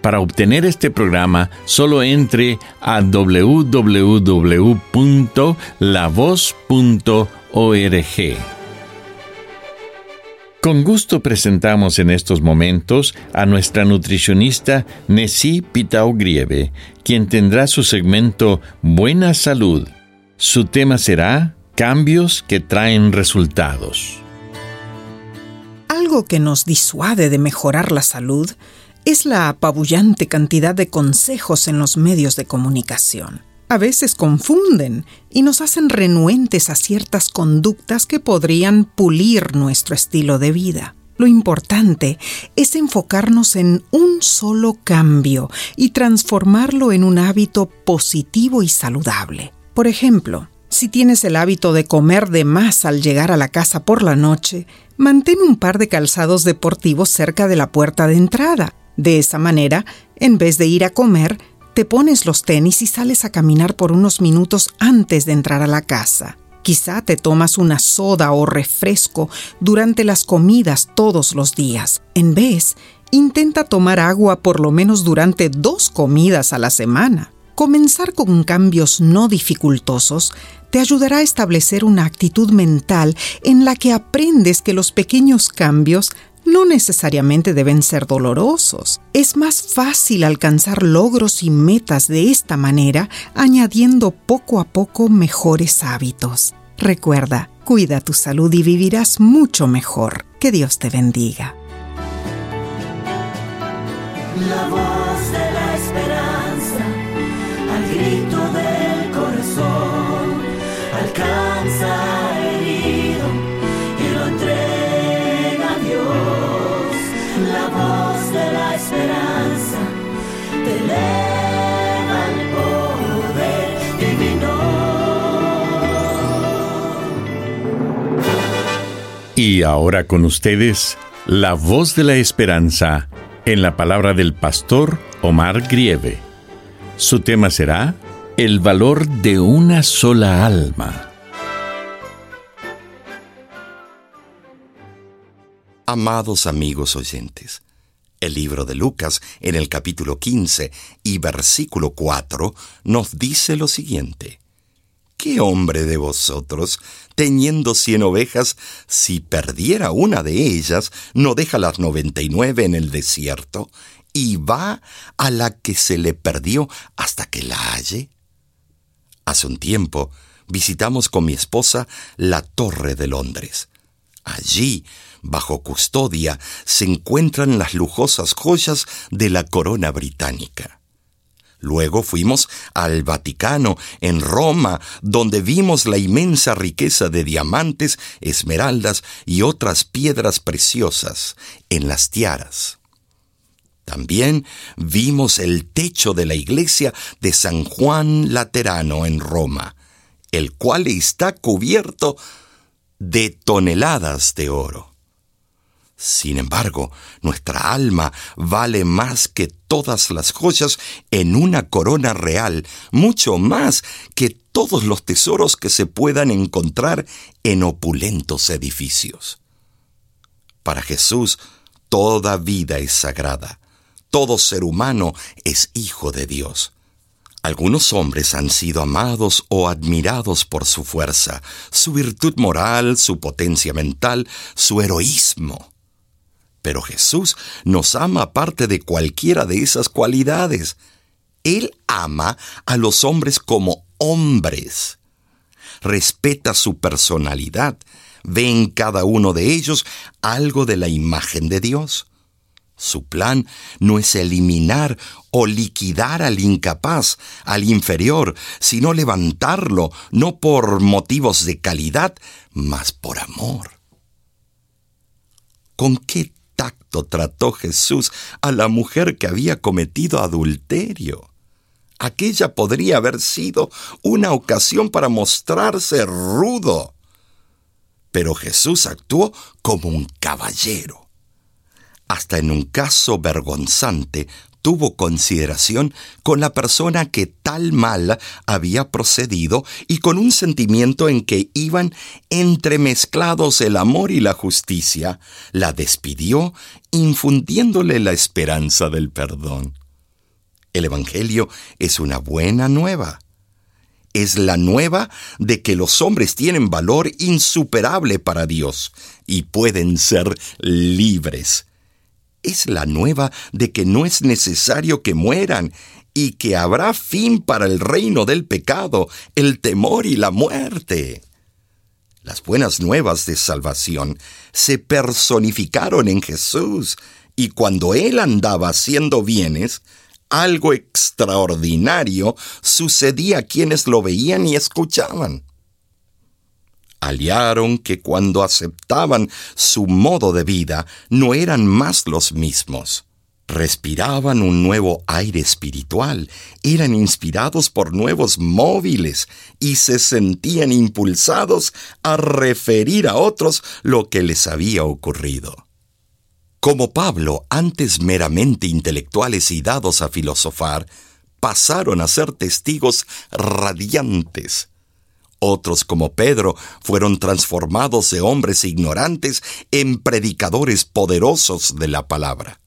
Para obtener este programa, solo entre a www.lavoz.org. Con gusto presentamos en estos momentos a nuestra nutricionista Nessie Pitao Grieve, quien tendrá su segmento Buena Salud. Su tema será Cambios que traen resultados. Algo que nos disuade de mejorar la salud es la apabullante cantidad de consejos en los medios de comunicación. A veces confunden y nos hacen renuentes a ciertas conductas que podrían pulir nuestro estilo de vida. Lo importante es enfocarnos en un solo cambio y transformarlo en un hábito positivo y saludable. Por ejemplo, si tienes el hábito de comer de más al llegar a la casa por la noche, mantén un par de calzados deportivos cerca de la puerta de entrada de esa manera, en vez de ir a comer, te pones los tenis y sales a caminar por unos minutos antes de entrar a la casa. Quizá te tomas una soda o refresco durante las comidas todos los días. En vez, intenta tomar agua por lo menos durante dos comidas a la semana. Comenzar con cambios no dificultosos te ayudará a establecer una actitud mental en la que aprendes que los pequeños cambios no necesariamente deben ser dolorosos. Es más fácil alcanzar logros y metas de esta manera añadiendo poco a poco mejores hábitos. Recuerda, cuida tu salud y vivirás mucho mejor. Que Dios te bendiga. Y ahora con ustedes, la voz de la esperanza en la palabra del pastor Omar Grieve. Su tema será El valor de una sola alma. Amados amigos oyentes, el libro de Lucas en el capítulo 15 y versículo 4 nos dice lo siguiente. ¿Qué hombre de vosotros, teniendo cien ovejas, si perdiera una de ellas, no deja las noventa y nueve en el desierto y va a la que se le perdió hasta que la halle? Hace un tiempo visitamos con mi esposa la Torre de Londres. Allí, bajo custodia, se encuentran las lujosas joyas de la corona británica. Luego fuimos al Vaticano, en Roma, donde vimos la inmensa riqueza de diamantes, esmeraldas y otras piedras preciosas en las tiaras. También vimos el techo de la iglesia de San Juan Laterano en Roma, el cual está cubierto de toneladas de oro. Sin embargo, nuestra alma vale más que todas las joyas en una corona real, mucho más que todos los tesoros que se puedan encontrar en opulentos edificios. Para Jesús, toda vida es sagrada, todo ser humano es hijo de Dios. Algunos hombres han sido amados o admirados por su fuerza, su virtud moral, su potencia mental, su heroísmo Pero Jesús nos ama aparte de cualquiera de esas cualidades. Él ama a los hombres como hombres. Respeta su personalidad. Ve en cada uno de ellos algo de la imagen de Dios. Su plan no es eliminar o liquidar al incapaz, al inferior, sino levantarlo, no por motivos de calidad, mas por amor. ¿Con qué trató Jesús a la mujer que había cometido adulterio? Aquella podría haber sido una ocasión para mostrarse rudo. Pero Jesús actuó como un caballero hasta en un caso vergonzante, tuvo consideración con la persona que tal mal había procedido y con un sentimiento en que iban entremezclados el amor y la justicia, la despidió infundiéndole la esperanza del perdón. El Evangelio es una buena nueva. Es la nueva de que los hombres tienen valor insuperable para Dios y pueden ser libres es la nueva de que no es necesario que mueran y que habrá fin para el reino del pecado, el temor y la muerte. Las buenas nuevas de salvación se personificaron en Jesús y cuando Él andaba haciendo bienes, algo extraordinario sucedía a quienes lo veían y escuchaban aliaron que cuando aceptaban su modo de vida no eran más los mismos. Respiraban un nuevo aire espiritual, eran inspirados por nuevos móviles y se sentían impulsados a referir a otros lo que les había ocurrido. Como Pablo, antes meramente intelectuales y dados a filosofar, pasaron a ser testigos radiantes otros como Pedro fueron transformados de hombres ignorantes en predicadores poderosos de la palabra.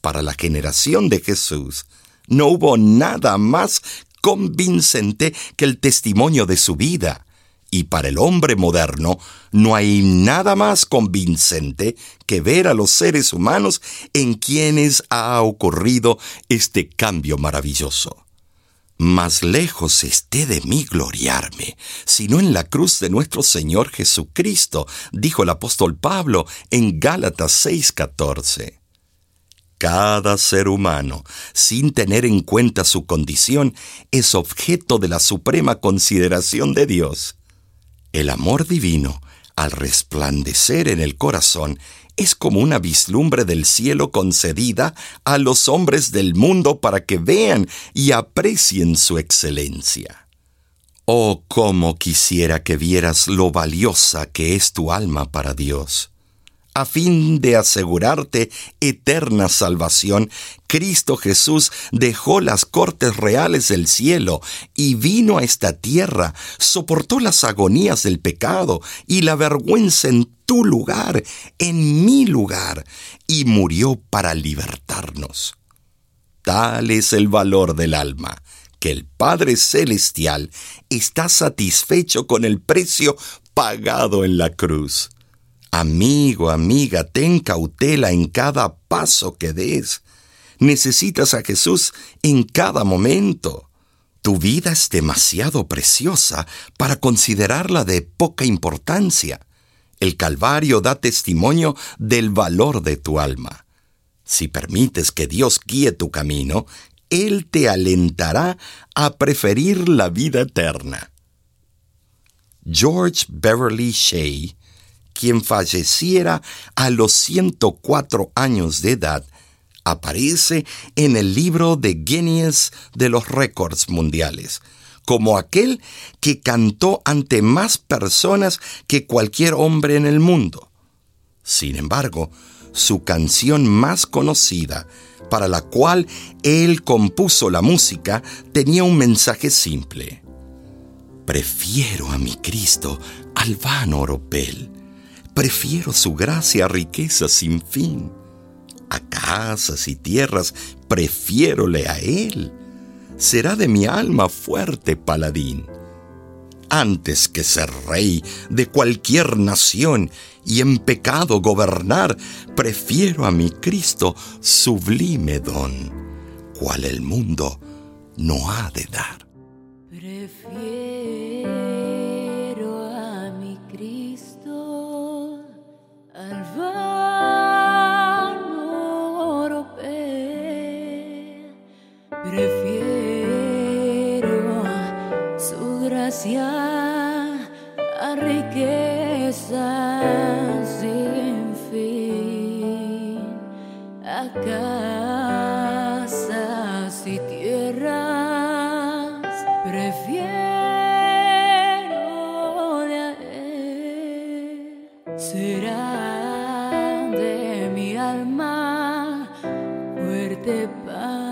Para la generación de Jesús no hubo nada más convincente que el testimonio de su vida, y para el hombre moderno no hay nada más convincente que ver a los seres humanos en quienes ha ocurrido este cambio maravilloso. Más lejos esté de mí gloriarme, sino en la cruz de nuestro Señor Jesucristo, dijo el apóstol Pablo en Gálatas 6:14. Cada ser humano, sin tener en cuenta su condición, es objeto de la suprema consideración de Dios. El amor divino, al resplandecer en el corazón, es como una vislumbre del cielo concedida a los hombres del mundo para que vean y aprecien su excelencia. Oh, cómo quisiera que vieras lo valiosa que es tu alma para Dios. A fin de asegurarte eterna salvación, Cristo Jesús dejó las cortes reales del cielo y vino a esta tierra, soportó las agonías del pecado y la vergüenza en tu lugar, en mi lugar, y murió para libertarnos. Tal es el valor del alma, que el Padre Celestial está satisfecho con el precio pagado en la cruz. Amigo, amiga, ten cautela en cada paso que des. Necesitas a Jesús en cada momento. Tu vida es demasiado preciosa para considerarla de poca importancia. El Calvario da testimonio del valor de tu alma. Si permites que Dios guíe tu camino, Él te alentará a preferir la vida eterna. George Beverly Shea quien falleciera a los 104 años de edad, aparece en el libro de Guinness de los récords mundiales, como aquel que cantó ante más personas que cualquier hombre en el mundo. Sin embargo, su canción más conocida, para la cual él compuso la música, tenía un mensaje simple. Prefiero a mi Cristo al vano oropel Prefiero su gracia a riquezas sin fin. A casas y tierras prefiérole a Él. Será de mi alma fuerte paladín. Antes que ser rey de cualquier nación y en pecado gobernar, prefiero a mi Cristo sublime don, cual el mundo no ha de dar. Prefiero su gracia a riquezas sin fin, a casas y tierras. Prefiero a él. Será de mi alma fuerte paz.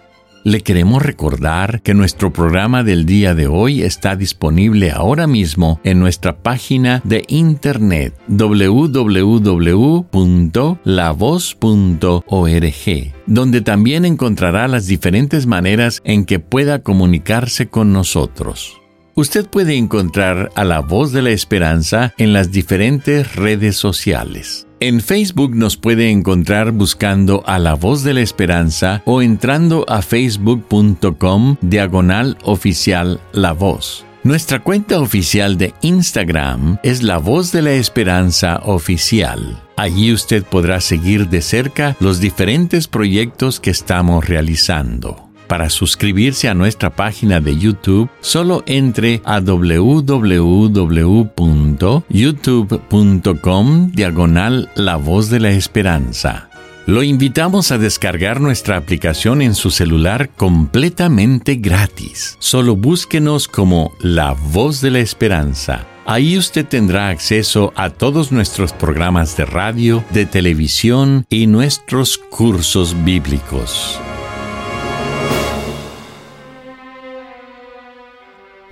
Le queremos recordar que nuestro programa del día de hoy está disponible ahora mismo en nuestra página de internet www.lavoz.org, donde también encontrará las diferentes maneras en que pueda comunicarse con nosotros. Usted puede encontrar a la voz de la esperanza en las diferentes redes sociales. En Facebook nos puede encontrar buscando a la voz de la esperanza o entrando a facebook.com diagonal oficial la voz. Nuestra cuenta oficial de Instagram es La Voz de la Esperanza Oficial. Allí usted podrá seguir de cerca los diferentes proyectos que estamos realizando. Para suscribirse a nuestra página de YouTube, solo entre a www.youtube.com diagonal La Voz de la Esperanza. Lo invitamos a descargar nuestra aplicación en su celular completamente gratis. Solo búsquenos como La Voz de la Esperanza. Ahí usted tendrá acceso a todos nuestros programas de radio, de televisión y nuestros cursos bíblicos.